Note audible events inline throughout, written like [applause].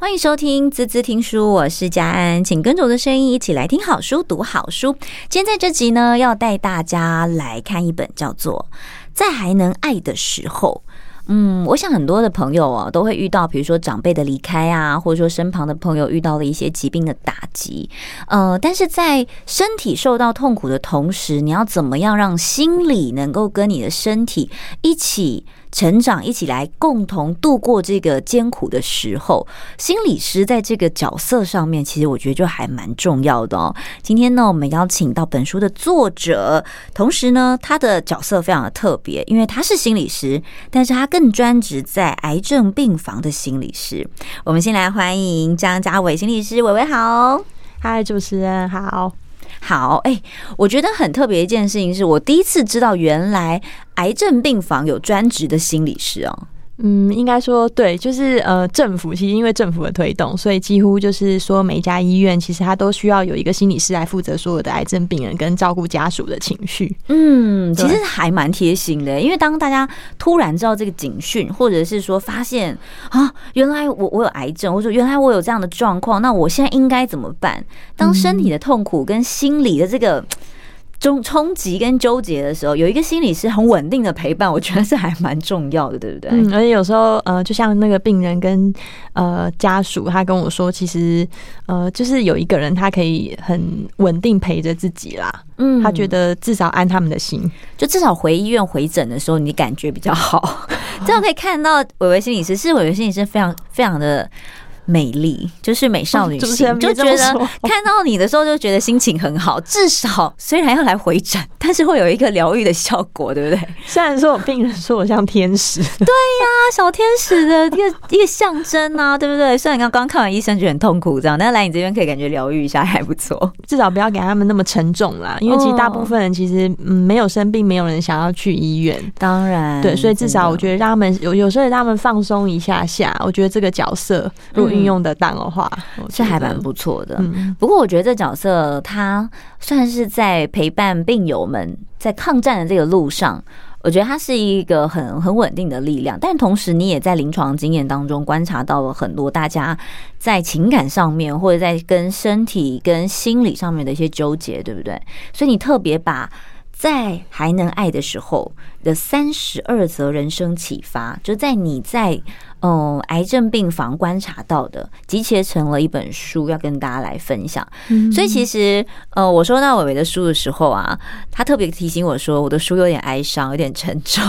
欢迎收听滋滋听书，我是佳安，请跟着我的声音一起来听好书、读好书。今天在这集呢，要带大家来看一本叫做《在还能爱的时候》。嗯，我想很多的朋友啊，都会遇到，比如说长辈的离开啊，或者说身旁的朋友遇到了一些疾病的打击。呃，但是在身体受到痛苦的同时，你要怎么样让心理能够跟你的身体一起成长，一起来共同度过这个艰苦的时候？心理师在这个角色上面，其实我觉得就还蛮重要的哦。今天呢，我们邀请到本书的作者，同时呢，他的角色非常的特别，因为他是心理师，但是他更专职在癌症病房的心理师。我们先来欢迎张家玮心理师，玮玮好，嗨，主持人好。好，哎、我觉得很特别一件事情是我第一次知道，原来癌症病房有专职的心理师哦。嗯，应该说对，就是呃，政府其实因为政府的推动，所以几乎就是说每一家医院其实它都需要有一个心理师来负责所有的癌症病人跟照顾家属的情绪。嗯，其实还蛮贴心的，因为当大家突然知道这个警讯，或者是说发现啊，原来我我有癌症，或者说原来我有这样的状况，那我现在应该怎么办？当身体的痛苦跟心理的这个。中冲冲击跟纠结的时候，有一个心理师很稳定的陪伴，我觉得是还蛮重要的，对不对？嗯，而且有时候，呃，就像那个病人跟呃家属，他跟我说，其实呃，就是有一个人，他可以很稳定陪着自己啦。嗯，他觉得至少安他们的心，就至少回医院回诊的时候，你感觉比较好。[laughs] 这样可以看到，伟伟心理师是伟伟心理师，非常非常的。美丽就是美少女心，就觉得看到你的时候就觉得心情很好。至少虽然要来回诊，但是会有一个疗愈的效果，对不对？虽然说我病人说我像天使，对呀，小天使的 [laughs] 一个一个象征啊，对不对？虽然刚刚看完医生就很痛苦这样，但是来你这边可以感觉疗愈一下还不错。至少不要给他们那么沉重啦，因为其实大部分人其实嗯没有生病，没有人想要去医院。当然，对，所以至少我觉得让他们有有时候让他们放松一下下，我觉得这个角色如果运用的当的话，是还蛮不错的。不过我觉得这角色他算是在陪伴病友们在抗战的这个路上，我觉得他是一个很很稳定的力量。但同时，你也在临床经验当中观察到了很多大家在情感上面或者在跟身体跟心理上面的一些纠结，对不对？所以你特别把在还能爱的时候的三十二则人生启发，就在你在。嗯，癌症病房观察到的，集结成了一本书，要跟大家来分享。嗯、所以其实，呃，我收到伟伟的书的时候啊，他特别提醒我说，我的书有点哀伤，有点沉重，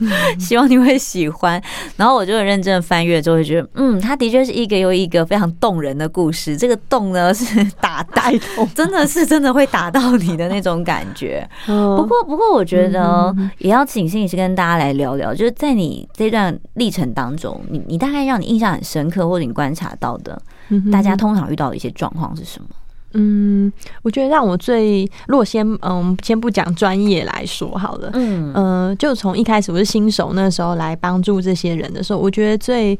嗯、[laughs] 希望你会喜欢。然后我就很认真的翻阅，就会觉得，嗯，他的确是一个又一个非常动人的故事。这个动呢，是打带动，[laughs] 真的是真的会打到你的那种感觉。不过，不过，我觉得也要请心理师跟大家来聊聊，就是在你这段历程当中。你你大概让你印象很深刻，或者你观察到的，大家通常遇到的一些状况是什么？嗯，我觉得让我最，如果先嗯，先不讲专业来说好了，嗯呃，就从一开始我是新手那时候来帮助这些人的时候，我觉得最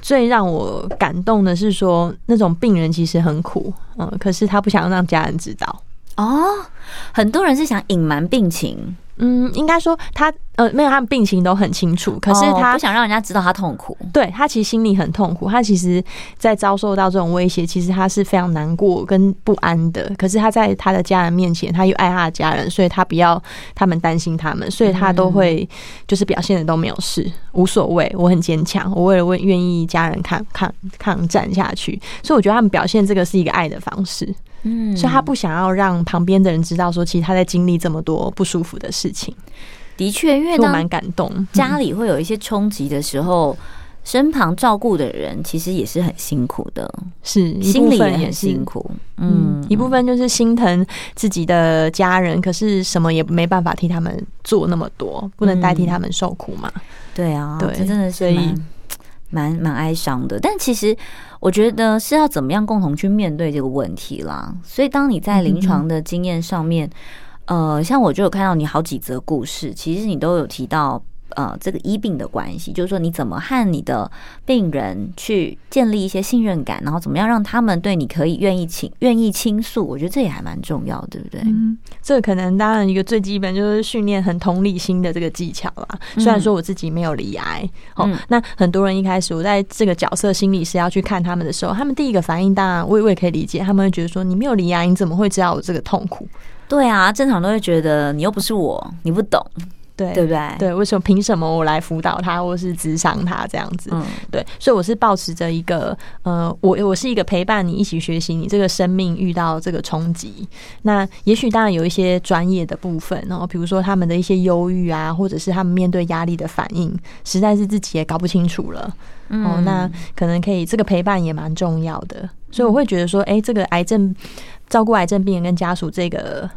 最让我感动的是说，那种病人其实很苦，嗯，可是他不想让家人知道。哦，很多人是想隐瞒病情。嗯，应该说他呃没有，他们病情都很清楚，可是他不想让人家知道他痛苦。对，他其实心里很痛苦，他其实，在遭受到这种威胁，其实他是非常难过跟不安的。可是他在他的家人面前，他又爱他的家人，所以他不要他们担心他们，所以他都会就是表现的都没有事，无所谓，我很坚强，我为了为愿意家人抗抗抗战下去。所以我觉得他们表现这个是一个爱的方式。嗯，所以他不想要让旁边的人知道，说其实他在经历这么多不舒服的事情。的确，因为我蛮感动，[laughs] 家里会有一些冲击的时候，身旁照顾的人其实也是很辛苦的，是心里也很辛苦。嗯，一部分就是心疼自己的家人，可是什么也没办法替他们做那么多，不能代替他们受苦嘛。对啊，对，这真的是蛮蛮蛮哀伤的。但其实。我觉得是要怎么样共同去面对这个问题啦。所以当你在临床的经验上面，呃，像我就有看到你好几则故事，其实你都有提到呃这个医病的关系，就是说你怎么和你的病人去建立一些信任感，然后怎么样让他们对你可以愿意倾愿意倾诉，我觉得这也还蛮重要，对不对？嗯，这个可能当然一个最基本就是训练很同理心的这个技巧啦。虽然说我自己没有离癌，哦、嗯，那很多人一开始我在这个角色心理师要去看他们的时候，他们第一个反应当然我也我也可以理解，他们会觉得说你没有离癌，你怎么会知道我这个痛苦？对啊，正常都会觉得你又不是我，你不懂，对对不对？对，为什么凭什么我来辅导他，或是咨商他这样子？嗯，对，所以我是抱持着一个，呃，我我是一个陪伴你一起学习，你这个生命遇到这个冲击，那也许当然有一些专业的部分，然后比如说他们的一些忧郁啊，或者是他们面对压力的反应，实在是自己也搞不清楚了。嗯、哦，那可能可以，这个陪伴也蛮重要的，所以我会觉得说，哎，这个癌症照顾癌症病人跟家属这个。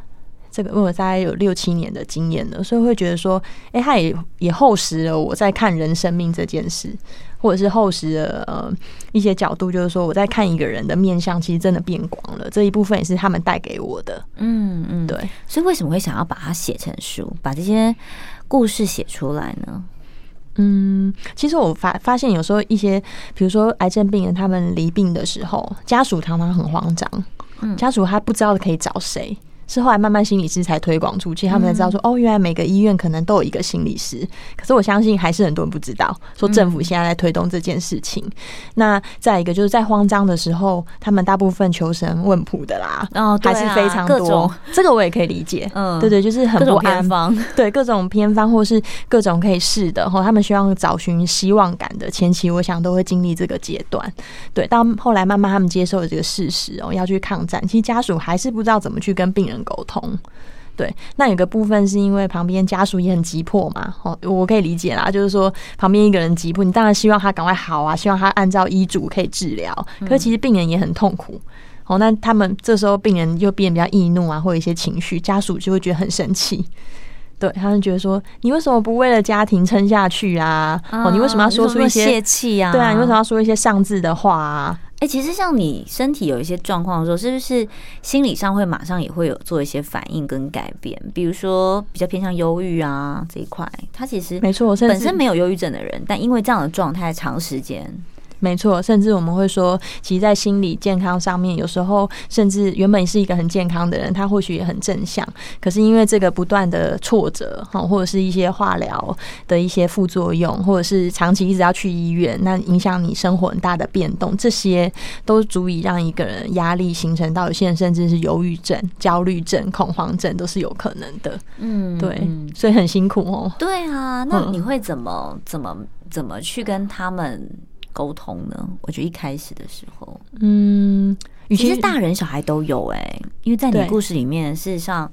这个，因为我大概有六七年的经验了，所以会觉得说，哎，他也也厚实了我在看人生命这件事，或者是厚实了呃一些角度，就是说我在看一个人的面相，其实真的变广了。这一部分也是他们带给我的，嗯嗯，对。所以为什么会想要把它写成书，把这些故事写出来呢？嗯，其实我发发现有时候一些，比如说癌症病人他们离病的时候，家属常常很慌张，嗯，家属他不知道可以找谁。是后来慢慢心理师才推广出去，他们才知道说哦，原来每个医院可能都有一个心理师。可是我相信还是很多人不知道，说政府现在在推动这件事情。那再一个就是在慌张的时候，他们大部分求神问卜的啦，哦，还是非常多。这个我也可以理解，嗯，对对，就是很不安方，对各种偏方或是各种可以试的，哈，他们希望找寻希望感的前期，我想都会经历这个阶段。对，到后来慢慢他们接受了这个事实哦，要去抗战，其实家属还是不知道怎么去跟病人沟通，对，那有个部分是因为旁边家属也很急迫嘛，哦，我可以理解啦，就是说旁边一个人急迫，你当然希望他赶快好啊，希望他按照医嘱可以治疗，可是其实病人也很痛苦，哦，那他们这时候病人又变得比较易怒啊，或有一些情绪，家属就会觉得很生气，对，他们觉得说你为什么不为了家庭撑下去啊？哦，你为什么要说出一些泄气啊？对啊，你为什么要说一些上智的话啊？哎，其实像你身体有一些状况的时候，是不是心理上会马上也会有做一些反应跟改变？比如说比较偏向忧郁啊这一块，他其实没错，本身没有忧郁症的人，但因为这样的状态长时间。没错，甚至我们会说，其实，在心理健康上面，有时候甚至原本是一个很健康的人，他或许也很正向，可是因为这个不断的挫折，哈，或者是一些化疗的一些副作用，或者是长期一直要去医院，那影响你生活很大的变动，这些都足以让一个人压力形成到有些人甚至是忧郁症、焦虑症、恐慌症都是有可能的。嗯，对，所以很辛苦哦。对啊，那你会怎么怎么怎么去跟他们？沟通呢？我觉得一开始的时候，嗯，其实大人小孩都有哎、欸，因为在你故事里面，事实上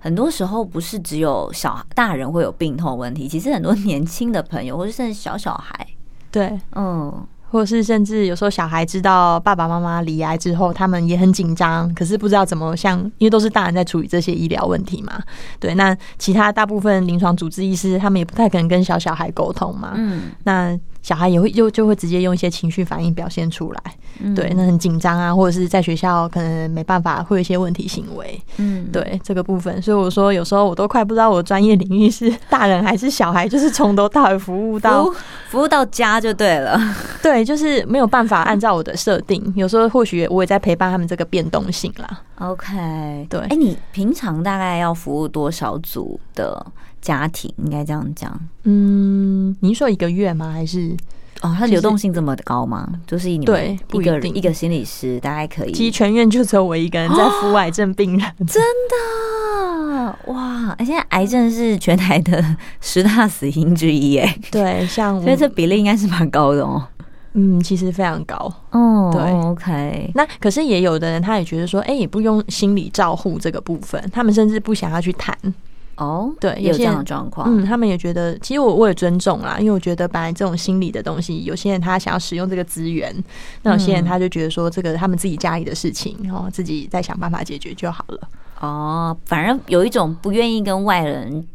很多时候不是只有小大人会有病痛问题，其实很多年轻的朋友或者甚至小小孩，对，嗯，或者是甚至有时候小孩知道爸爸妈妈离癌之后，他们也很紧张，可是不知道怎么像，因为都是大人在处理这些医疗问题嘛，对，那其他大部分临床主治医师他们也不太可能跟小小孩沟通嘛，嗯，那。小孩也会就就会直接用一些情绪反应表现出来，嗯、对，那很紧张啊，或者是在学校可能没办法，会有一些问题行为，嗯，对这个部分，所以我说有时候我都快不知道我专业领域是大人还是小孩，就是从头到尾服务到服务，到家就对了，[laughs] 对，就是没有办法按照我的设定，有时候或许我也在陪伴他们这个变动性啦。OK，对，哎、欸，你平常大概要服务多少组的？家庭应该这样讲，嗯，您说一个月吗？还是哦，它流动性这么高吗？就是你们对一个一个心理师大概可以，其实全院就只有我一个人在服癌症病人，[laughs] 真的哇！而且癌症是全台的十大死因之一，哎，对，像所以这比例应该是蛮高的哦。嗯，其实非常高哦。对，OK。那可是也有的人，他也觉得说，哎，也不用心理照护这个部分，他们甚至不想要去谈。哦，对，有这样的状况，嗯，他们也觉得，其实我我也尊重啦，因为我觉得本来这种心理的东西，有些人他想要使用这个资源，那有些人他就觉得说，这个他们自己家里的事情，然后自己再想办法解决就好了。哦，反正有一种不愿意跟外人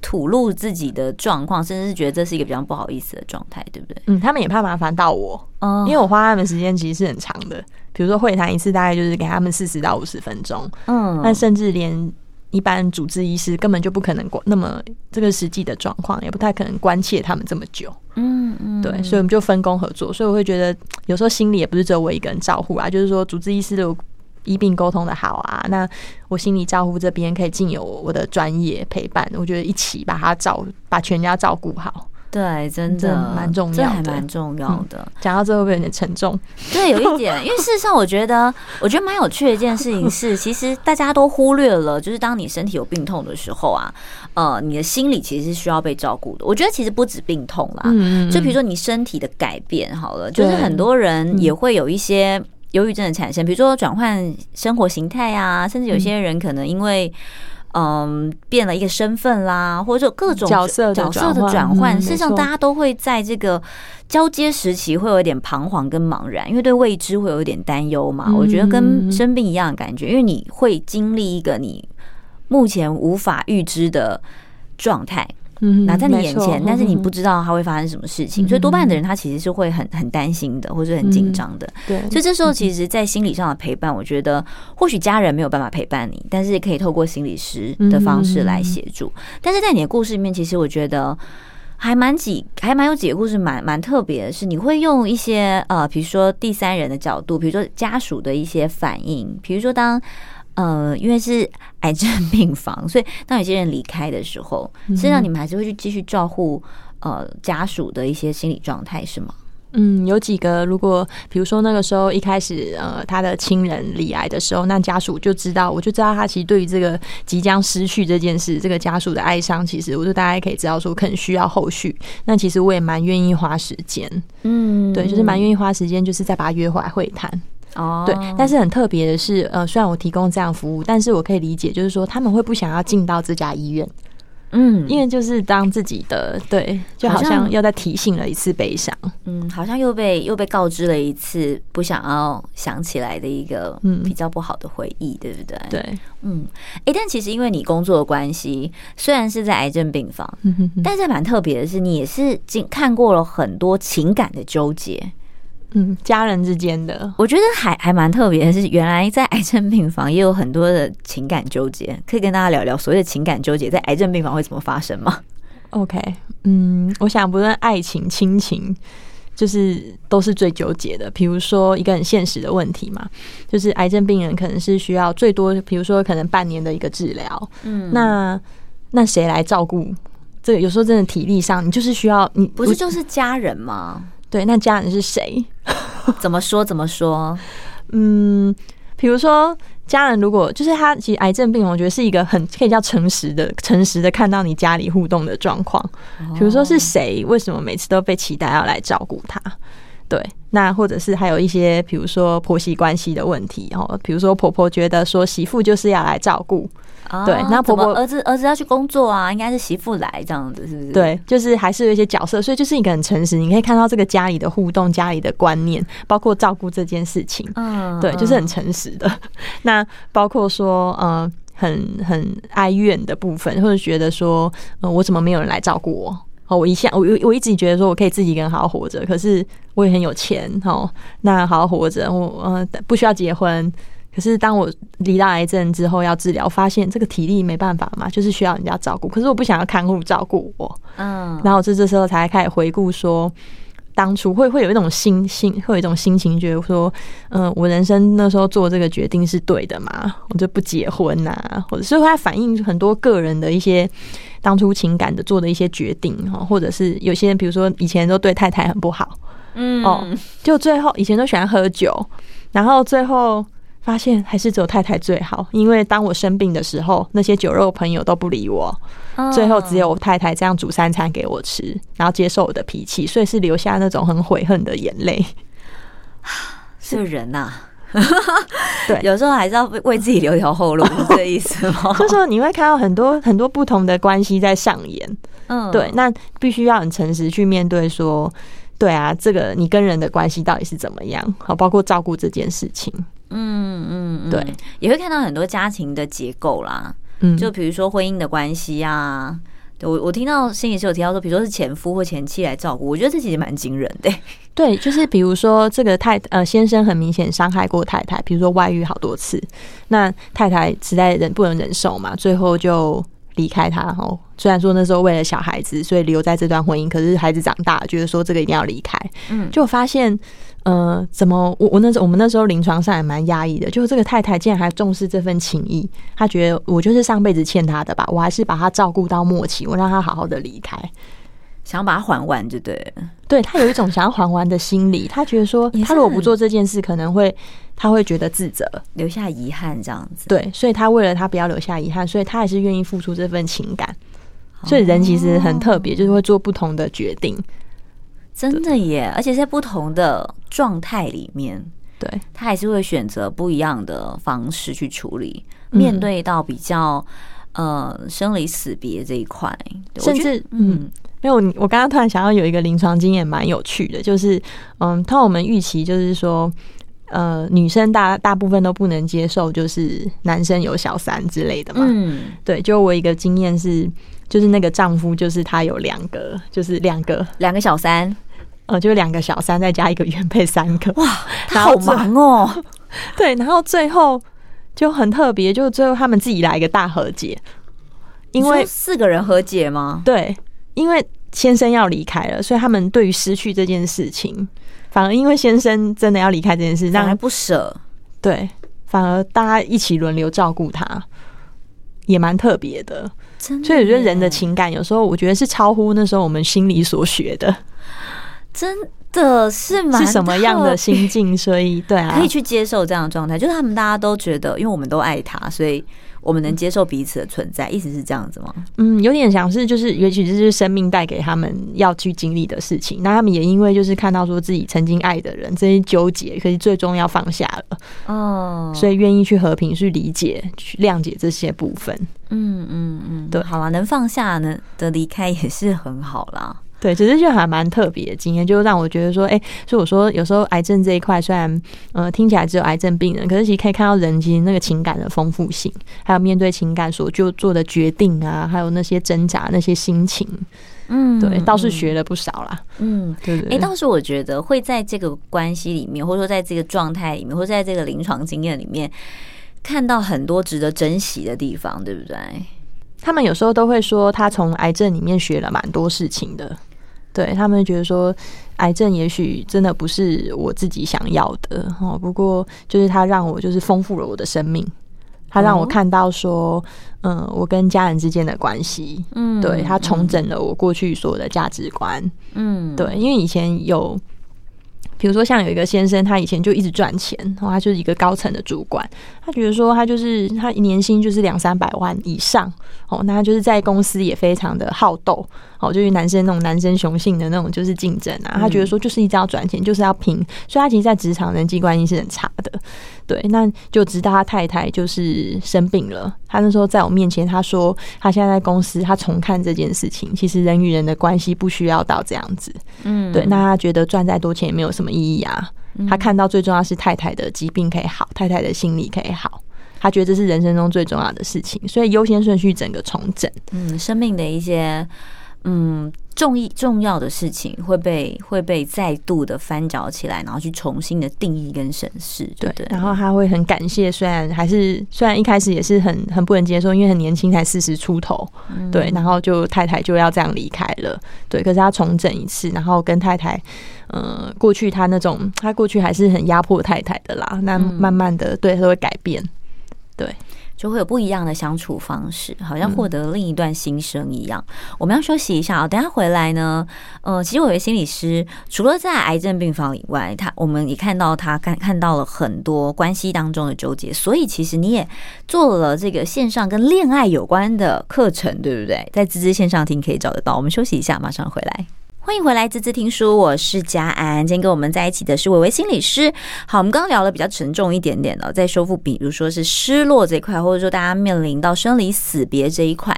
吐露自己的状况，甚至是觉得这是一个比较不好意思的状态，对不对？嗯，他们也怕麻烦到我，嗯，因为我花他们时间其实是很长的，比如说会谈一次大概就是给他们四十到五十分钟，嗯，那甚至连。一般主治医师根本就不可能管那么这个实际的状况，也不太可能关切他们这么久。嗯嗯，对，所以我们就分工合作。所以我会觉得有时候心里也不是只有我一个人照顾啊，就是说主治医师的医病沟通的好啊，那我心理照顾这边可以尽有我的专业陪伴，我觉得一起把他照把全家照顾好。对，真的蛮重要的，这还蛮重要的。讲、嗯、到最后会不会有点沉重？对，有一点。因为事实上，我觉得，[laughs] 我觉得蛮有趣的一件事情是，[laughs] 其实大家都忽略了，就是当你身体有病痛的时候啊，呃，你的心理其实是需要被照顾的。我觉得其实不止病痛啦，嗯，就比如说你身体的改变，好了，就是很多人也会有一些忧郁症的产生，比如说转换生活形态啊，甚至有些人可能因为。嗯，变了一个身份啦，或者各种角色角色的转换。事实上，大家都会在这个交接时期会有一点彷徨跟茫然，因为对未知会有一点担忧嘛。我觉得跟生病一样的感觉，因为你会经历一个你目前无法预知的状态。嗯，拿在你眼前，但是你不知道它会发生什么事情，所以多半的人他其实是会很很担心的，或者很紧张的。对，所以这时候其实，在心理上的陪伴，我觉得或许家人没有办法陪伴你，但是可以透过心理师的方式来协助。但是在你的故事里面，其实我觉得还蛮几还蛮有几个故事蛮蛮特别的，是你会用一些呃，比如说第三人的角度，比如说家属的一些反应，比如说当。呃，因为是癌症病房，所以当有些人离开的时候，实际上你们还是会去继续照顾呃家属的一些心理状态，是吗？嗯，有几个，如果比如说那个时候一开始呃他的亲人离癌的时候，那家属就知道，我就知道他其实对于这个即将失去这件事，这个家属的哀伤，其实我就大概可以知道说可能需要后续。那其实我也蛮愿意花时间，嗯，对，就是蛮愿意花时间，就是再把他约回来会谈。哦，对，但是很特别的是，呃，虽然我提供这样服务，但是我可以理解，就是说他们会不想要进到这家医院，嗯，因为就是当自己的，对，就好像又在提醒了一次悲伤，嗯，好像又被又被告知了一次不想要想起来的一个比较不好的回忆，对不对？对，嗯，哎，但其实因为你工作的关系，虽然是在癌症病房，嗯哼哼，但是蛮特别的是，你也是经看过了很多情感的纠结。嗯，家人之间的，我觉得还还蛮特别的是，原来在癌症病房也有很多的情感纠结，可以跟大家聊聊所谓的情感纠结在癌症病房会怎么发生吗？OK，嗯，我想不论爱情、亲情，就是都是最纠结的。比如说一个很现实的问题嘛，就是癌症病人可能是需要最多，比如说可能半年的一个治疗，嗯，那那谁来照顾？这个有时候真的体力上，你就是需要你不是就是家人吗？对，那家人是谁？怎么说？怎么说？[laughs] 嗯，比如说家人，如果就是他，其实癌症病，我觉得是一个很可以叫诚实的、诚实的看到你家里互动的状况。比如说是谁？为什么每次都被期待要来照顾他？对，那或者是还有一些，比如说婆媳关系的问题，哦，比如说婆婆觉得说媳妇就是要来照顾。对，那婆婆儿子儿子要去工作啊，应该是媳妇来这样子，是不是？对，就是还是有一些角色，所以就是一个很诚实。你可以看到这个家里的互动、家里的观念，包括照顾这件事情，嗯，[laughs] 对，就是很诚实的。[laughs] 那包括说，呃，很很哀怨的部分，或者觉得说，呃，我怎么没有人来照顾我？哦，我一向我我一直觉得说我可以自己一个人好好活着，可是我也很有钱，哦，那好好活着，我呃不需要结婚。可是当我离到癌症之后要治疗，发现这个体力没办法嘛，就是需要人家照顾。可是我不想要看护照顾我，嗯，然后这这时候才开始回顾说，当初会会有一种心心，会有一种心情，觉得说，嗯，我人生那时候做这个决定是对的嘛，我就不结婚呐、啊，或者是它反映很多个人的一些当初情感的做的一些决定哈，或者是有些人比如说以前都对太太很不好，嗯，哦，就最后以前都喜欢喝酒，然后最后。发现还是只有太太最好，因为当我生病的时候，那些酒肉朋友都不理我，最后只有我太太这样煮三餐给我吃，然后接受我的脾气，所以是留下那种很悔恨的眼泪。[sighs] 是个人呐、啊，[laughs] 对，有时候还是要为自己留条后路，[laughs] 是这意思吗？[laughs] 就是说你会看到很多很多不同的关系在上演，嗯，对，那必须要很诚实去面对，说，对啊，这个你跟人的关系到底是怎么样？好，包括照顾这件事情。嗯嗯，对，也会看到很多家庭的结构啦，嗯，就比如说婚姻的关系啊，对我，我听到心理师有提到说，比如说是前夫或前妻来照顾，我觉得这其实蛮惊人的。[laughs] 对，就是比如说这个太呃先生很明显伤害过太太，比如说外遇好多次，那太太实在忍不能忍受嘛，最后就离开他。哦，虽然说那时候为了小孩子，所以留在这段婚姻，可是孩子长大，觉得说这个一定要离开。嗯，就发现。呃，怎么我我那时候我们那时候临床上也蛮压抑的，就是这个太太竟然还重视这份情谊，她觉得我就是上辈子欠她的吧，我还是把她照顾到末期，我让她好好的离开，想要把她还完就对了。对，她有一种想要还完的心理，她觉得说，她如果不做这件事，可能会她会觉得自责，留下遗憾这样子。对，所以她为了她不要留下遗憾，所以她还是愿意付出这份情感。所以人其实很特别，就是会做不同的决定。真的耶，而且在不同的状态里面，对，他还是会选择不一样的方式去处理。面对到比较呃生离死别这一块，甚至嗯，没有我刚刚突然想到有一个临床经验蛮有趣的，就是嗯，他我们预期就是说，呃，女生大大部分都不能接受，就是男生有小三之类的嘛。嗯，对，就我一个经验是。就是那个丈夫，就是他有两个，就是两个两个小三，呃，就两个小三再加一个原配，三个。哇，[laughs] 他好忙哦。[laughs] 对，然后最后就很特别，就最后他们自己来一个大和解，因为四个人和解吗？对，因为先生要离开了，所以他们对于失去这件事情，反而因为先生真的要离开这件事，让人不舍。对，反而大家一起轮流照顾他，也蛮特别的。所以我觉得人的情感有时候，我觉得是超乎那时候我们心里所学的。真的是蛮是什么样的心境？所以对啊，可以去接受这样的状态。就是他们大家都觉得，因为我们都爱他，所以我们能接受彼此的存在。意思是这样子吗？嗯，有点像是就是，也许这是生命带给他们要去经历的事情。那他们也因为就是看到说自己曾经爱的人这些纠结，可是最终要放下了哦，所以愿意去和平、去理解、去谅解这些部分。嗯嗯嗯，对，好了，能放下呢的离开也是很好啦。对，只是就还蛮特别的经验，就让我觉得说，哎、欸，所以我说有时候癌症这一块虽然呃听起来只有癌症病人，可是其实可以看到人其实那个情感的丰富性，还有面对情感所就做的决定啊，还有那些挣扎、那些心情，嗯，对，倒是学了不少啦。嗯，对对。哎、欸，倒是我觉得会在这个关系里面，或者说在这个状态里面，或者在这个临床经验里面。看到很多值得珍惜的地方，对不对？他们有时候都会说，他从癌症里面学了蛮多事情的。对，他们觉得说，癌症也许真的不是我自己想要的哦。不过，就是它让我就是丰富了我的生命，他让我看到说，嗯，我跟家人之间的关系，嗯，对，他重整了我过去所有的价值观，嗯，对，因为以前有。比如说，像有一个先生，他以前就一直赚钱，然后他就是一个高层的主管，他觉得说他就是他年薪就是两三百万以上哦，那他就是在公司也非常的好斗哦，就是男生那种男生雄性的那种就是竞争啊，他觉得说就是一直要赚钱，就是要拼，所以他其实，在职场人际关系是很差的。对，那就直到他太太就是生病了，他那时候在我面前，他说他现在在公司，他重看这件事情，其实人与人的关系不需要到这样子。嗯，对，那他觉得赚再多钱也没有什么意义啊。他看到最重要是太太的疾病可以好，太太的心理可以好，他觉得这是人生中最重要的事情，所以优先顺序整个重整。嗯，生命的一些。嗯，重意重要的事情会被会被再度的翻搅起来，然后去重新的定义跟审视，对对。然后他会很感谢，虽然还是虽然一开始也是很很不能接受，因为很年轻才四十出头，对。然后就太太就要这样离开了，对。可是他重整一次，然后跟太太，呃，过去他那种他过去还是很压迫太太的啦，那慢慢的对他会改变，对。就会有不一样的相处方式，好像获得另一段新生一样。嗯、我们要休息一下啊、喔，等下回来呢。呃，其实我觉得心理师除了在癌症病房以外，他我们也看到他看看到了很多关系当中的纠结，所以其实你也做了这个线上跟恋爱有关的课程，对不对？在滋滋线上听可以找得到。我们休息一下，马上回来。欢迎回来，滋滋听书，我是佳安。今天跟我们在一起的是伟伟心理师。好，我们刚刚聊了比较沉重一点点的，在修复，比如说是失落这一块，或者说大家面临到生离死别这一块。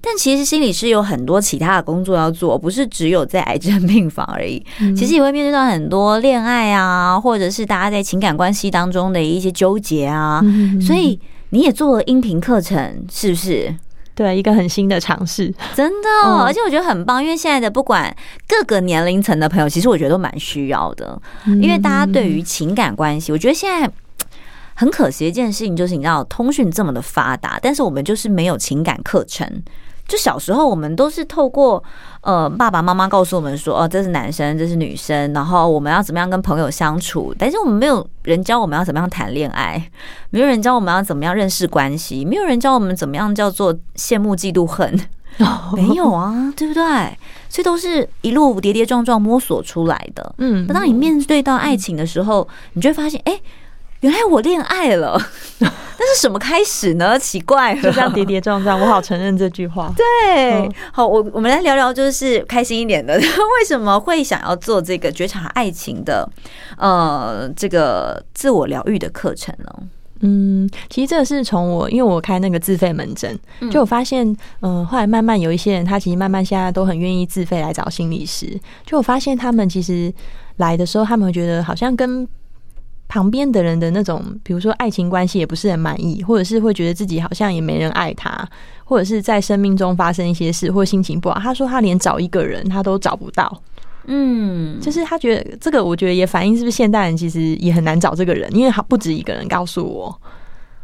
但其实心理师有很多其他的工作要做，不是只有在癌症病房而已。嗯、其实也会面对到很多恋爱啊，或者是大家在情感关系当中的一些纠结啊。嗯、所以你也做了音频课程，是不是？对，一个很新的尝试，真的，嗯、而且我觉得很棒，因为现在的不管各个年龄层的朋友，其实我觉得都蛮需要的，因为大家对于情感关系，我觉得现在很可惜一件事情就是，你知道，通讯这么的发达，但是我们就是没有情感课程。就小时候，我们都是透过呃爸爸妈妈告诉我们说，哦，这是男生，这是女生，然后我们要怎么样跟朋友相处。但是我们没有人教我们要怎么样谈恋爱，没有人教我们要怎么样认识关系，没有人教我们怎么样叫做羡慕、嫉妒、恨。没有啊，[laughs] 对不对？所以都是一路跌跌撞撞摸索出来的。嗯，那当你面对到爱情的时候，你就会发现，哎。原来我恋爱了，[laughs] 那是什么开始呢？奇怪了，就这样跌跌撞撞，我好承认这句话。对，嗯、好，我我们来聊聊，就是开心一点的，[laughs] 为什么会想要做这个觉察爱情的，呃，这个自我疗愈的课程呢？嗯，其实这个是从我，因为我开那个自费门诊，就我发现，嗯、呃，后来慢慢有一些人，他其实慢慢现在都很愿意自费来找心理师，就我发现他们其实来的时候，他们会觉得好像跟旁边的人的那种，比如说爱情关系也不是很满意，或者是会觉得自己好像也没人爱他，或者是在生命中发生一些事，或心情不好。他说他连找一个人他都找不到，嗯，就是他觉得这个，我觉得也反映是不是现代人其实也很难找这个人，因为他不止一个人告诉我。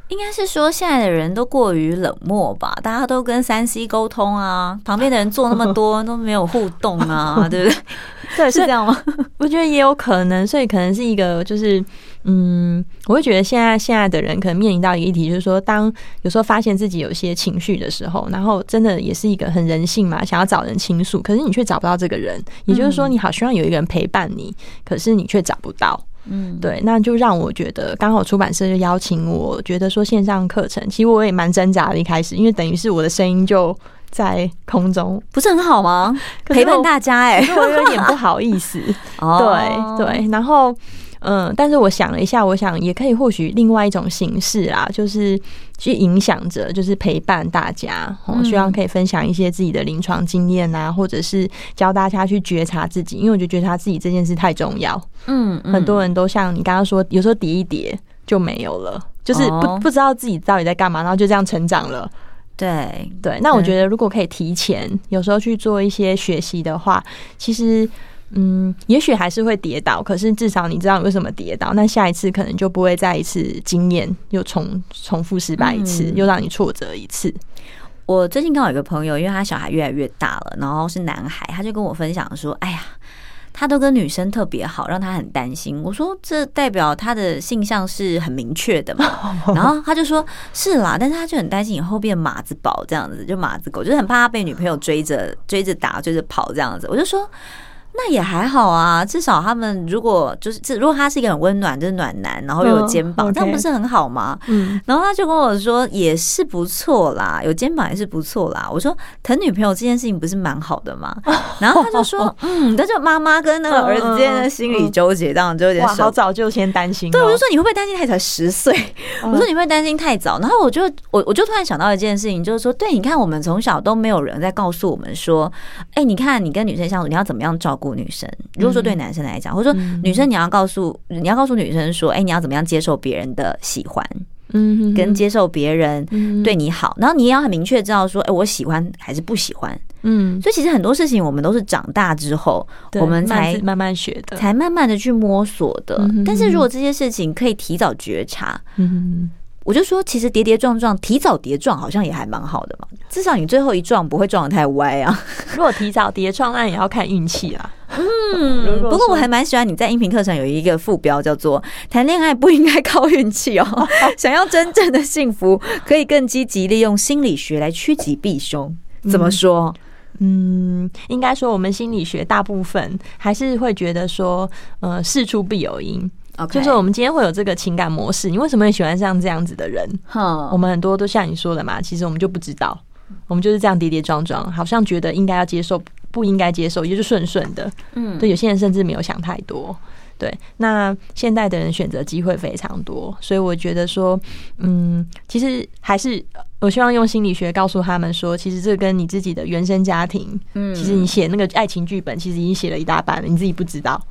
应该是说，现在的人都过于冷漠吧？大家都跟三 C 沟通啊，旁边的人做那么多都没有互动啊，对不对？对，[laughs] 是这样吗？我觉得也有可能，所以可能是一个，就是嗯，我会觉得现在现在的人可能面临到一个议题，就是说，当有时候发现自己有些情绪的时候，然后真的也是一个很人性嘛，想要找人倾诉，可是你却找不到这个人，也就是说，你好希望有一个人陪伴你，可是你却找不到。嗯，对，那就让我觉得刚好出版社就邀请我，觉得说线上课程，其实我也蛮挣扎的。一开始，因为等于是我的声音就在空中，不是很好吗？[laughs] 陪伴大家、欸，哎，我有点不好意思。[laughs] 对对，然后。嗯，但是我想了一下，我想也可以或许另外一种形式啊，就是去影响着，就是陪伴大家。我希望可以分享一些自己的临床经验啊，或者是教大家去觉察自己，因为我觉得觉察自己这件事太重要。嗯，很多人都像你刚刚说，有时候叠一叠就没有了，就是不不知道自己到底在干嘛，然后就这样成长了。对对，那我觉得如果可以提前有时候去做一些学习的话，其实。嗯，也许还是会跌倒，可是至少你知道为什么跌倒，那下一次可能就不会再一次经验又重重复失败一次，嗯、又让你挫折一次。我最近刚好有一个朋友，因为他小孩越来越大了，然后是男孩，他就跟我分享说：“哎呀，他都跟女生特别好，让他很担心。”我说：“这代表他的性向是很明确的嘛？” [laughs] 然后他就说：“是啦，但是他就很担心以后变马子宝这样子，就马子狗，就是很怕他被女朋友追着追着打，追着跑这样子。”我就说。那也还好啊，至少他们如果就是，如果他是一个很温暖，就是暖男，然后又有肩膀，这样不是很好吗？嗯，然后他就跟我说，也是不错啦，有肩膀也是不错啦。我说疼女朋友这件事情不是蛮好的吗？[laughs] 然后他就说，[laughs] 嗯，但就妈妈跟那个儿子之间的心理纠结，这样就有点 [laughs] 哇，好早就先担心。对，我就说你会不会担心他才十岁？我说你会担心太早。然后我就我我就突然想到一件事情，就是说，对，你看我们从小都没有人在告诉我们说，哎，你看你跟女生相处，你要怎么样照顾。女生，如果说对男生来讲，或者说女生，你要告诉你要告诉女生说，哎，你要怎么样接受别人的喜欢，嗯，跟接受别人对你好，然后你也要很明确知道说，哎，我喜欢还是不喜欢，嗯，所以其实很多事情我们都是长大之后，我们才慢慢学的，才慢慢的去摸索的。但是如果这些事情可以提早觉察，嗯。我就说，其实跌跌撞撞，提早跌撞好像也还蛮好的嘛。至少你最后一撞不会撞得太歪啊。[laughs] 如果提早跌撞，那也要看运气啊。嗯，不过我还蛮喜欢你在音频课程有一个副标叫做“谈恋爱不应该靠运气哦”。[laughs] 想要真正的幸福，可以更积极利用心理学来趋吉避凶。怎么说？嗯，应该说我们心理学大部分还是会觉得说，呃，事出必有因。就是我们今天会有这个情感模式，你为什么会喜欢上这样子的人.我们很多都像你说的嘛，其实我们就不知道，我们就是这样跌跌撞撞，好像觉得应该要接受，不应该接受，也就是顺顺的。嗯，对，有些人甚至没有想太多。对，那现代的人选择机会非常多，所以我觉得说，嗯，其实还是我希望用心理学告诉他们说，其实这跟你自己的原生家庭，嗯，其实你写那个爱情剧本，其实已经写了一大半了，你自己不知道。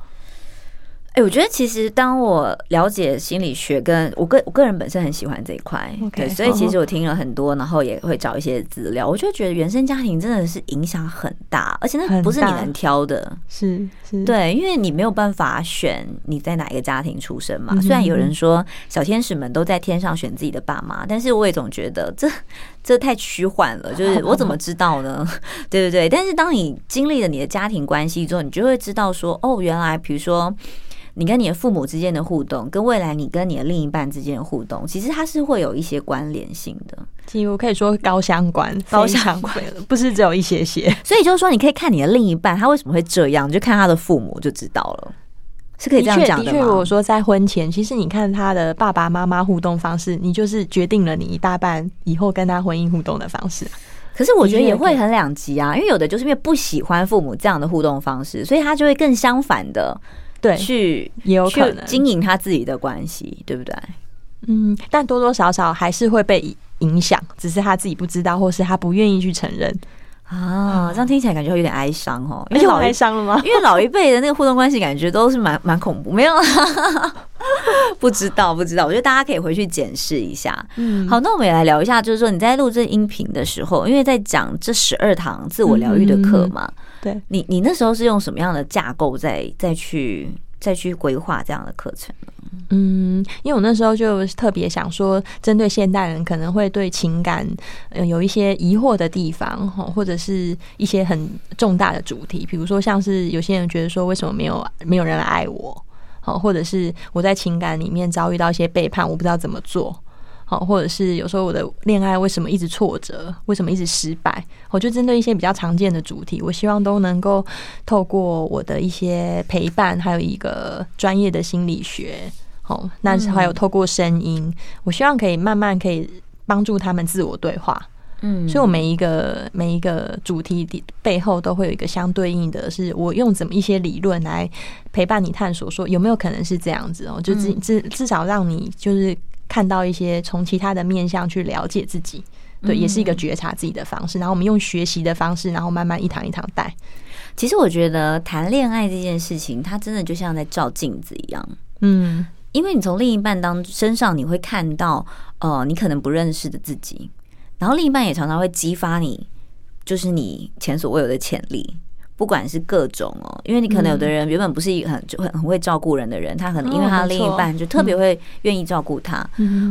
哎，我觉得其实当我了解心理学，跟我个我个人本身很喜欢这一块，okay, 对，所以其实我听了很多，然后也会找一些资料，我就觉得原生家庭真的是影响很大，而且那不是你能挑的，是是，对，因为你没有办法选你在哪一个家庭出生嘛。虽然有人说小天使们都在天上选自己的爸妈，但是我也总觉得这这太虚幻了，就是我怎么知道呢？[laughs] 对对对，但是当你经历了你的家庭关系之后，你就会知道说，哦，原来比如说。你跟你的父母之间的互动，跟未来你跟你的另一半之间的互动，其实它是会有一些关联性的，几乎可以说高相关，高相关，不是只有一些些。所以就是说，你可以看你的另一半他为什么会这样，就看他的父母就知道了，是可以这样讲的吗？的确，如果说在婚前，其实你看他的爸爸妈妈互动方式，你就是决定了你一大半以后跟他婚姻互动的方式。可是我觉得也会很两极啊，因为有的就是因为不喜欢父母这样的互动方式，所以他就会更相反的。对，去也有可能经营他自己的关系，对不对？嗯，但多多少少还是会被影响，只是他自己不知道，或是他不愿意去承认啊。这样听起来感觉会有点哀伤哦，因为老哀伤了吗？[laughs] 因为老一辈的那个互动关系，感觉都是蛮蛮恐怖。没有，[laughs] 不知道，不知道。我觉得大家可以回去检视一下。嗯，好，那我们也来聊一下，就是说你在录这音频的时候，因为在讲这十二堂自我疗愈的课嘛。嗯对你，你那时候是用什么样的架构在再去再去规划这样的课程呢？嗯，因为我那时候就特别想说，针对现代人可能会对情感有一些疑惑的地方，或者是一些很重大的主题，比如说像是有些人觉得说，为什么没有没有人来爱我？好，或者是我在情感里面遭遇到一些背叛，我不知道怎么做。好，或者是有时候我的恋爱为什么一直挫折，为什么一直失败？我就针对一些比较常见的主题，我希望都能够透过我的一些陪伴，还有一个专业的心理学，好，那是还有透过声音，我希望可以慢慢可以帮助他们自我对话。嗯，所以我每一个每一个主题的背后都会有一个相对应的，是我用怎么一些理论来陪伴你探索，说有没有可能是这样子哦？就至至至少让你就是。看到一些从其他的面向去了解自己，对，也是一个觉察自己的方式。然后我们用学习的方式，然后慢慢一堂一堂带。其实我觉得谈恋爱这件事情，它真的就像在照镜子一样。嗯，因为你从另一半当身上，你会看到，呃，你可能不认识的自己。然后另一半也常常会激发你，就是你前所未有的潜力。不管是各种哦，因为你可能有的人原本不是一个很就很很会照顾人的人，他可能因为他另一半就特别会愿意照顾他，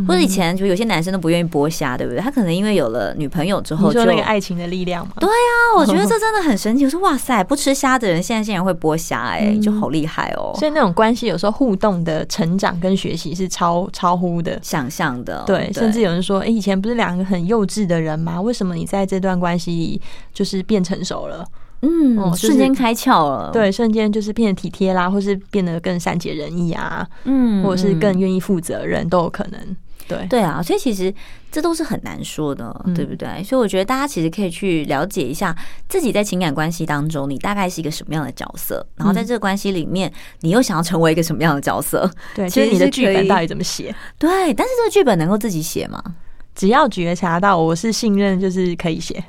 或者以前就有些男生都不愿意剥虾，对不对？他可能因为有了女朋友之后，就那个爱情的力量嘛。对啊，我 [laughs] 觉得这真的很神奇。我说哇塞，不吃虾的人现在竟然会剥虾，哎，就好厉害哦。所以那种关系有时候互动的成长跟学习是超超乎的想象的。对，甚至有人说，哎，以前不是两个很幼稚的人吗？为什么你在这段关系里就是变成熟了？嗯，就是、瞬间开窍了。对，瞬间就是变得体贴啦，或是变得更善解人意啊，嗯，或者是更愿意负责任都有可能。对，对啊，所以其实这都是很难说的，嗯、对不对？所以我觉得大家其实可以去了解一下自己在情感关系当中，你大概是一个什么样的角色，然后在这个关系里面，你又想要成为一个什么样的角色？对，其实你的剧本到底怎么写？对，但是这个剧本能够自己写吗？只要觉察到，我是信任，就是可以写。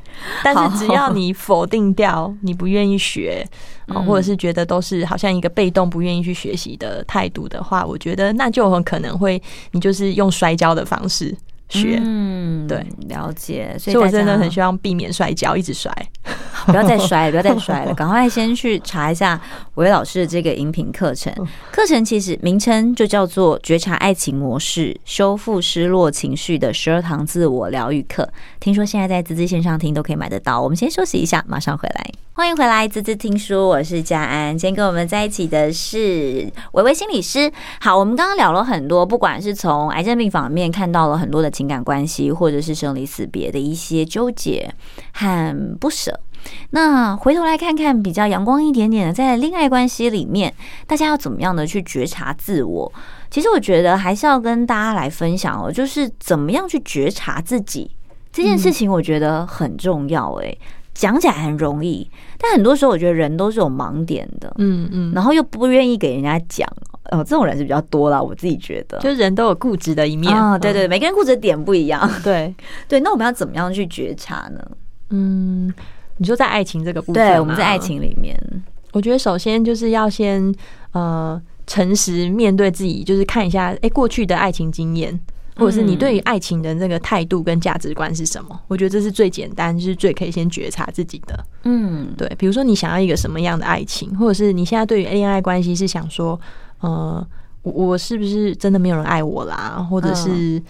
但是只要你否定掉，你不愿意学，[laughs] 或者是觉得都是好像一个被动、不愿意去学习的态度的话，我觉得那就很可能会，你就是用摔跤的方式。学，嗯，对，了解，所以我真的很希望避免摔跤，一直摔，[laughs] 不要再摔，不要再摔了，[laughs] 赶快先去查一下薇薇老师的这个音频课程。课程其实名称就叫做《觉察爱情模式，修复失落情绪的十二堂自我疗愈课》。听说现在在滋滋线上听都可以买得到。我们先休息一下，马上回来。欢迎回来，滋滋听书，我是佳安。今天跟我们在一起的是维维心理师。好，我们刚刚聊了很多，不管是从癌症病房面看到了很多的情感关系，或者是生离死别的一些纠结和不舍。那回头来看看比较阳光一点点的，在恋爱关系里面，大家要怎么样的去觉察自我？其实我觉得还是要跟大家来分享哦，就是怎么样去觉察自己这件事情，我觉得很重要。诶。讲起来很容易，但很多时候我觉得人都是有盲点的，嗯嗯，然后又不愿意给人家讲，哦，这种人是比较多啦。我自己觉得，就是人都有固执的一面。啊，对对，每个人固执的点不一样，对。[laughs] 对。那我们要怎么样去觉察呢？嗯，你说在爱情这个部分，对，我们在爱情里面，我觉得首先就是要先呃诚实面对自己，就是看一下，哎、欸，过去的爱情经验，或者是你对于爱情的那个态度跟价值观是什么？我觉得这是最简单，就是最可以先觉察自己的。嗯，对。比如说，你想要一个什么样的爱情，或者是你现在对于恋爱关系是想说，呃，我我是不是真的没有人爱我啦？或者是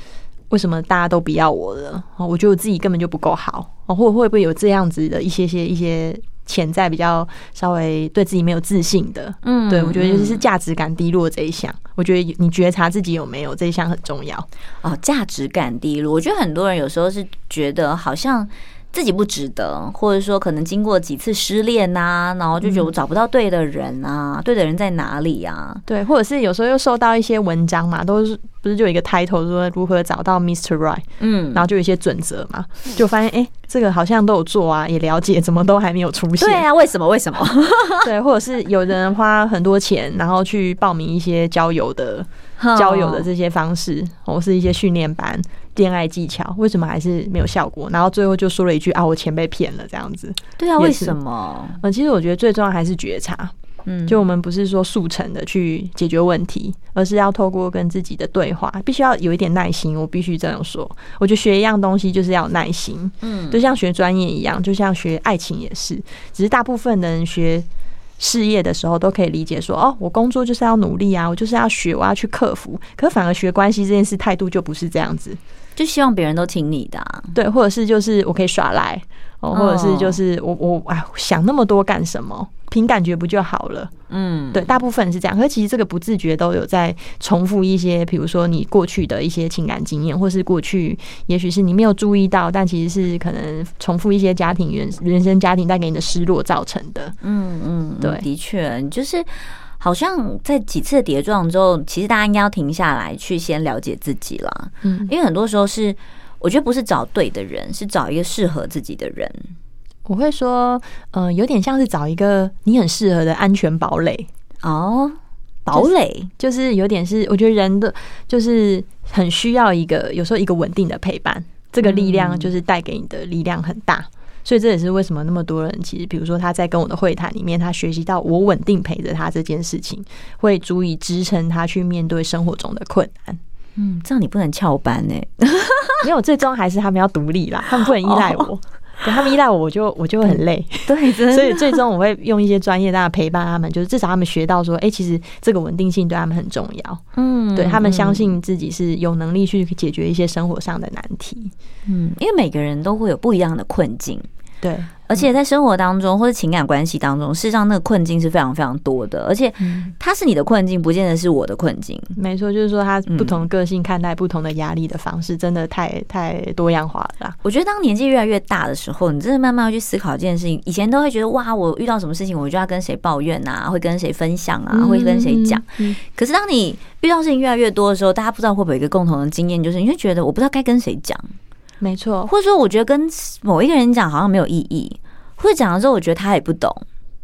为什么大家都不要我了？我觉得我自己根本就不够好，或会不会有这样子的一些些一些。潜在比较稍微对自己没有自信的，嗯，对，我觉得就是价值感低落这一项，我觉得你觉察自己有没有这一项很重要。哦，价值感低落，我觉得很多人有时候是觉得好像。自己不值得，或者说可能经过几次失恋啊，然后就觉得我找不到对的人啊，嗯、对的人在哪里啊？对，或者是有时候又受到一些文章嘛，都是不是就有一个 title 说如何找到 Mr. Right，嗯，然后就有一些准则嘛，就发现哎、欸，这个好像都有做啊，也了解，怎么都还没有出现？对啊，为什么？为什么？[laughs] 对，或者是有人花很多钱，然后去报名一些交友的交友的这些方式，或是一些训练班。恋爱技巧为什么还是没有效果？然后最后就说了一句啊，我钱被骗了这样子。对啊，为什么？嗯，其实我觉得最重要还是觉察。嗯，就我们不是说速成的去解决问题，而是要透过跟自己的对话，必须要有一点耐心。我必须这样说。我觉得学一样东西就是要有耐心。嗯，就像学专业一样，就像学爱情也是。只是大部分的人学事业的时候都可以理解说，哦，我工作就是要努力啊，我就是要学，我要去克服。可反而学关系这件事态度就不是这样子。就希望别人都听你的，啊，对，或者是就是我可以耍赖，哦，或者是就是我我哎想那么多干什么？凭感觉不就好了？嗯，对，大部分是这样。可是其实这个不自觉都有在重复一些，比如说你过去的一些情感经验，或是过去也许是你没有注意到，但其实是可能重复一些家庭原原生家庭带给你的失落造成的。嗯嗯，对，的确就是。好像在几次的叠撞之后，其实大家应该要停下来，去先了解自己了。嗯，因为很多时候是，我觉得不是找对的人，是找一个适合自己的人。我会说，呃，有点像是找一个你很适合的安全堡垒哦。堡垒就是有点是，我觉得人的就是很需要一个，有时候一个稳定的陪伴，这个力量就是带给你的力量很大。所以这也是为什么那么多人，其实比如说他在跟我的会谈里面，他学习到我稳定陪着他这件事情，会足以支撑他去面对生活中的困难。嗯，这样你不能翘班呢？[laughs] 没有，最终还是他们要独立啦，他们不能依赖我。哦、对他们依赖我，我就我就会很累。对，所以最终我会用一些专业的陪伴他们，就是至少他们学到说，哎、欸，其实这个稳定性对他们很重要。嗯，对他们相信自己是有能力去解决一些生活上的难题。嗯，因为每个人都会有不一样的困境。对，而且在生活当中或者情感关系当中，事实上那个困境是非常非常多的，而且它是你的困境，不见得是我的困境。没错，就是说他不同个性看待不同的压力的方式，真的太太多样化了。我觉得当年纪越来越大的时候，你真的慢慢要去思考一件事情。以前都会觉得哇，我遇到什么事情，我就要跟谁抱怨啊，会跟谁分享啊，会跟谁讲。可是当你遇到事情越来越多的时候，大家不知道会不会有一个共同的经验，就是你会觉得我不知道该跟谁讲。没错，或者说我觉得跟某一个人讲好像没有意义，或者讲了之后我觉得他也不懂。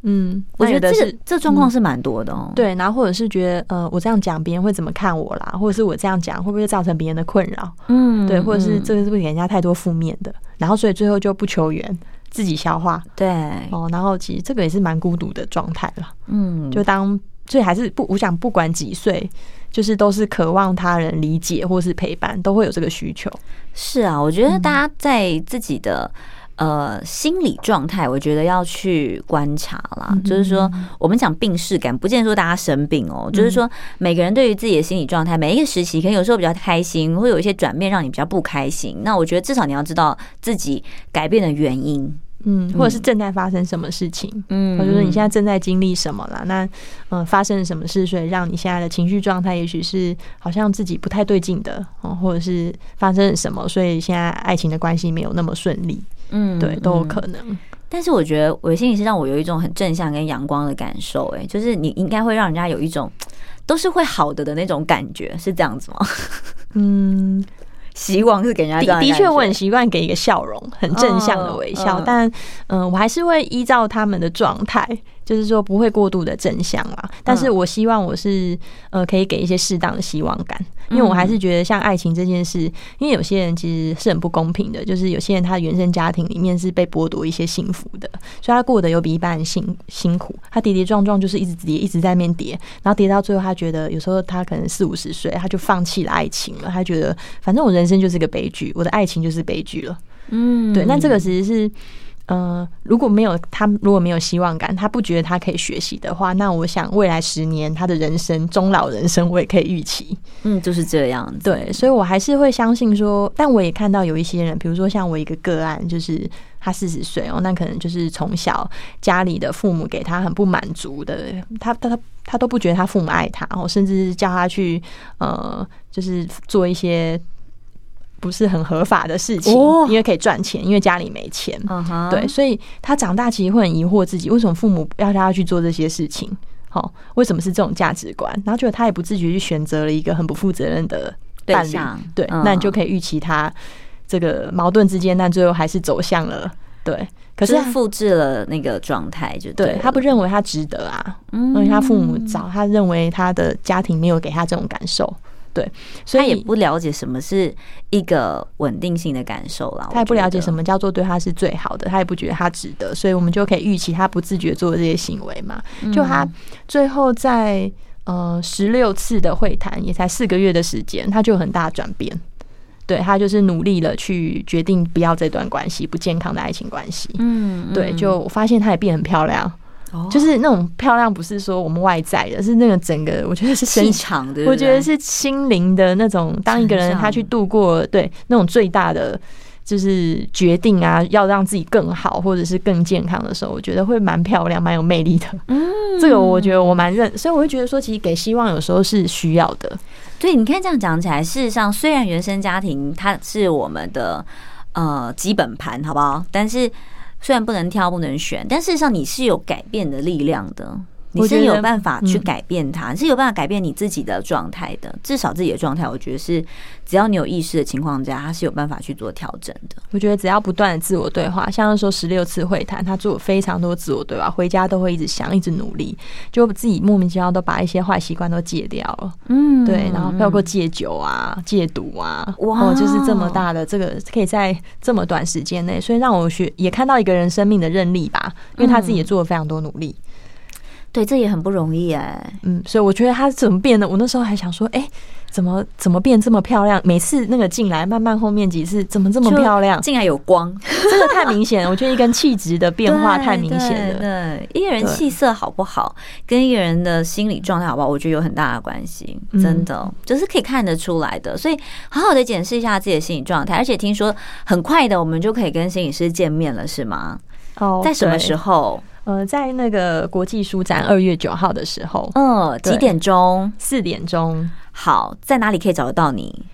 嗯，我觉得这个这状况是蛮多的哦、嗯。对，然后或者是觉得呃，我这样讲别人会怎么看我啦，或者是我这样讲会不会造成别人的困扰？嗯，对，或者是这个是不是给人家太多负面的？然后所以最后就不求援，自己消化。对，哦，然后其实这个也是蛮孤独的状态了。嗯，就当所以还是不，我想不管几岁。就是都是渴望他人理解或是陪伴，都会有这个需求。是啊，我觉得大家在自己的、嗯、呃心理状态，我觉得要去观察啦。嗯、就是说，我们讲病识感，不见得说大家生病哦、喔。嗯、就是说，每个人对于自己的心理状态，每一个时期，可能有时候比较开心，会有一些转变让你比较不开心。那我觉得至少你要知道自己改变的原因。嗯，或者是正在发生什么事情，嗯，或者说你现在正在经历什么啦？那嗯，发生了什么事，所以让你现在的情绪状态，也许是好像自己不太对劲的，哦，或者是发生了什么，所以现在爱情的关系没有那么顺利，嗯，对，都有可能。但是我觉得我的心理是让我有一种很正向跟阳光的感受，哎，就是你应该会让人家有一种都是会好的的那种感觉，是这样子吗？[laughs] 嗯。希望是给人家的的确，我很习惯给一个笑容，很正向的微笑。但嗯，我还是会依照他们的状态就是说不会过度的正向啦，但是我希望我是呃可以给一些适当的希望感，因为我还是觉得像爱情这件事，因为有些人其实是很不公平的，就是有些人他的原生家庭里面是被剥夺一些幸福的，所以他过得有比一般人辛辛苦，他跌跌撞撞就是一直跌，一直在那边跌，然后跌到最后，他觉得有时候他可能四五十岁，他就放弃了爱情了，他觉得反正我人生就是个悲剧，我的爱情就是悲剧了，嗯，对，那这个其实是。呃，如果没有他，如果没有希望感，他不觉得他可以学习的话，那我想未来十年他的人生终老人生，我也可以预期。嗯，[laughs] 就是这样。对，所以我还是会相信说，但我也看到有一些人，比如说像我一个个案，就是他四十岁哦，那可能就是从小家里的父母给他很不满足的，他他他他都不觉得他父母爱他，哦，甚至叫他去呃，就是做一些。[laughs] 不是很合法的事情，因为可以赚钱，因为家里没钱，对，所以他长大其实会很疑惑自己为什么父母要他去做这些事情，好，为什么是这种价值观？然后觉得他也不自觉去选择了一个很不负责任的伴侣，对，那你就可以预期他这个矛盾之间，但最后还是走向了对，可是复制了那个状态，就对他不认为他值得啊，因为他父母早，他认为他的家庭没有给他这种感受。对，所以他也不了解什么是一个稳定性的感受了。他也不了解什么叫做对他是最好的，他也不觉得他值得，所以我们就可以预期他不自觉做的这些行为嘛。就他最后在呃十六次的会谈，也才四个月的时间，他就有很大转变。对，他就是努力了去决定不要这段关系，不健康的爱情关系。嗯，对，就我发现他也变很漂亮。就是那种漂亮，不是说我们外在的，是那个整个，我觉得是气场的，我觉得是心灵的那种。当一个人他去度过对那种最大的就是决定啊，要让自己更好或者是更健康的时候，我觉得会蛮漂亮、蛮有魅力的。[laughs] 嗯，这个我觉得我蛮认，所以我会觉得说，其实给希望有时候是需要的。对，你看这样讲起来，事实上虽然原生家庭它是我们的呃基本盘，好不好？但是。虽然不能挑不能选，但事实上你是有改变的力量的。你是有办法去改变它，你是有办法改变你自己的状态的。至少自己的状态，我觉得是只要你有意识的情况下，他是有办法去做调整的。我觉得只要不断的自我对话，像是说十六次会谈，他做非常多自我对话，回家都会一直想，一直努力，就自己莫名其妙都把一些坏习惯都戒掉了。嗯，对，然后包括戒酒啊、戒毒啊，哇，就是这么大的这个可以在这么短时间内，所以让我学也看到一个人生命的韧力吧，因为他自己也做了非常多努力。对，这也很不容易哎。嗯，所以我觉得他怎么变的？我那时候还想说，哎，怎么怎么变这么漂亮？每次那个进来，慢慢后面几次怎么这么漂亮？进来有光，[laughs] 真的太明显了。我觉得一个人气质的变化太明显了。对，一个人气色好不好，跟一个人的心理状态好不好，我觉得有很大的关系。真的，就是可以看得出来的。所以好好的检视一下自己的心理状态。而且听说很快的，我们就可以跟心理师见面了，是吗？哦，在什么时候？呃，在那个国际书展二月九号的时候，嗯，几点钟？四点钟。好，在哪里可以找得到你？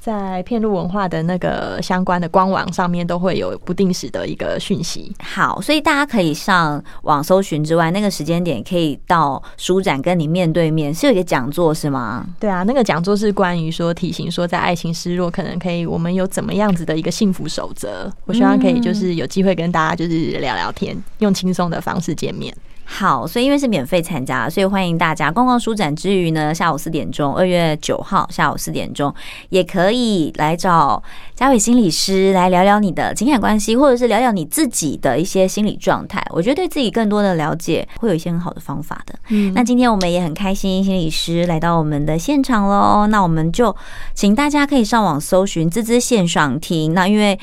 在片路文化的那个相关的官网上面都会有不定时的一个讯息。好，所以大家可以上网搜寻之外，那个时间点可以到书展跟你面对面，是有一个讲座是吗？对啊，那个讲座是关于说提醒说，在爱情失落可能可以我们有怎么样子的一个幸福守则。我希望可以就是有机会跟大家就是聊聊天，用轻松的方式见面。好，所以因为是免费参加，所以欢迎大家逛逛书展之余呢，下午四点钟，二月九号下午四点钟，也可以来找嘉伟心理师来聊聊你的情感关系，或者是聊聊你自己的一些心理状态。我觉得对自己更多的了解，会有一些很好的方法的。嗯，那今天我们也很开心，心理师来到我们的现场喽。那我们就请大家可以上网搜寻滋滋线上听。那因为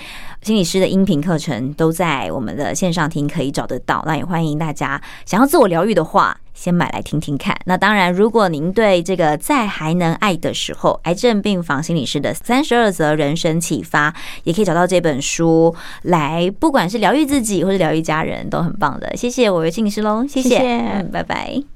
心理师的音频课程都在我们的线上听，可以找得到。那也欢迎大家想要自我疗愈的话，先买来听听看。那当然，如果您对这个在还能爱的时候，癌症病房心理师的三十二则人生启发，也可以找到这本书来，不管是疗愈自己或是疗愈家人，都很棒的。谢谢我的心理师喽，谢谢，谢谢嗯，拜拜。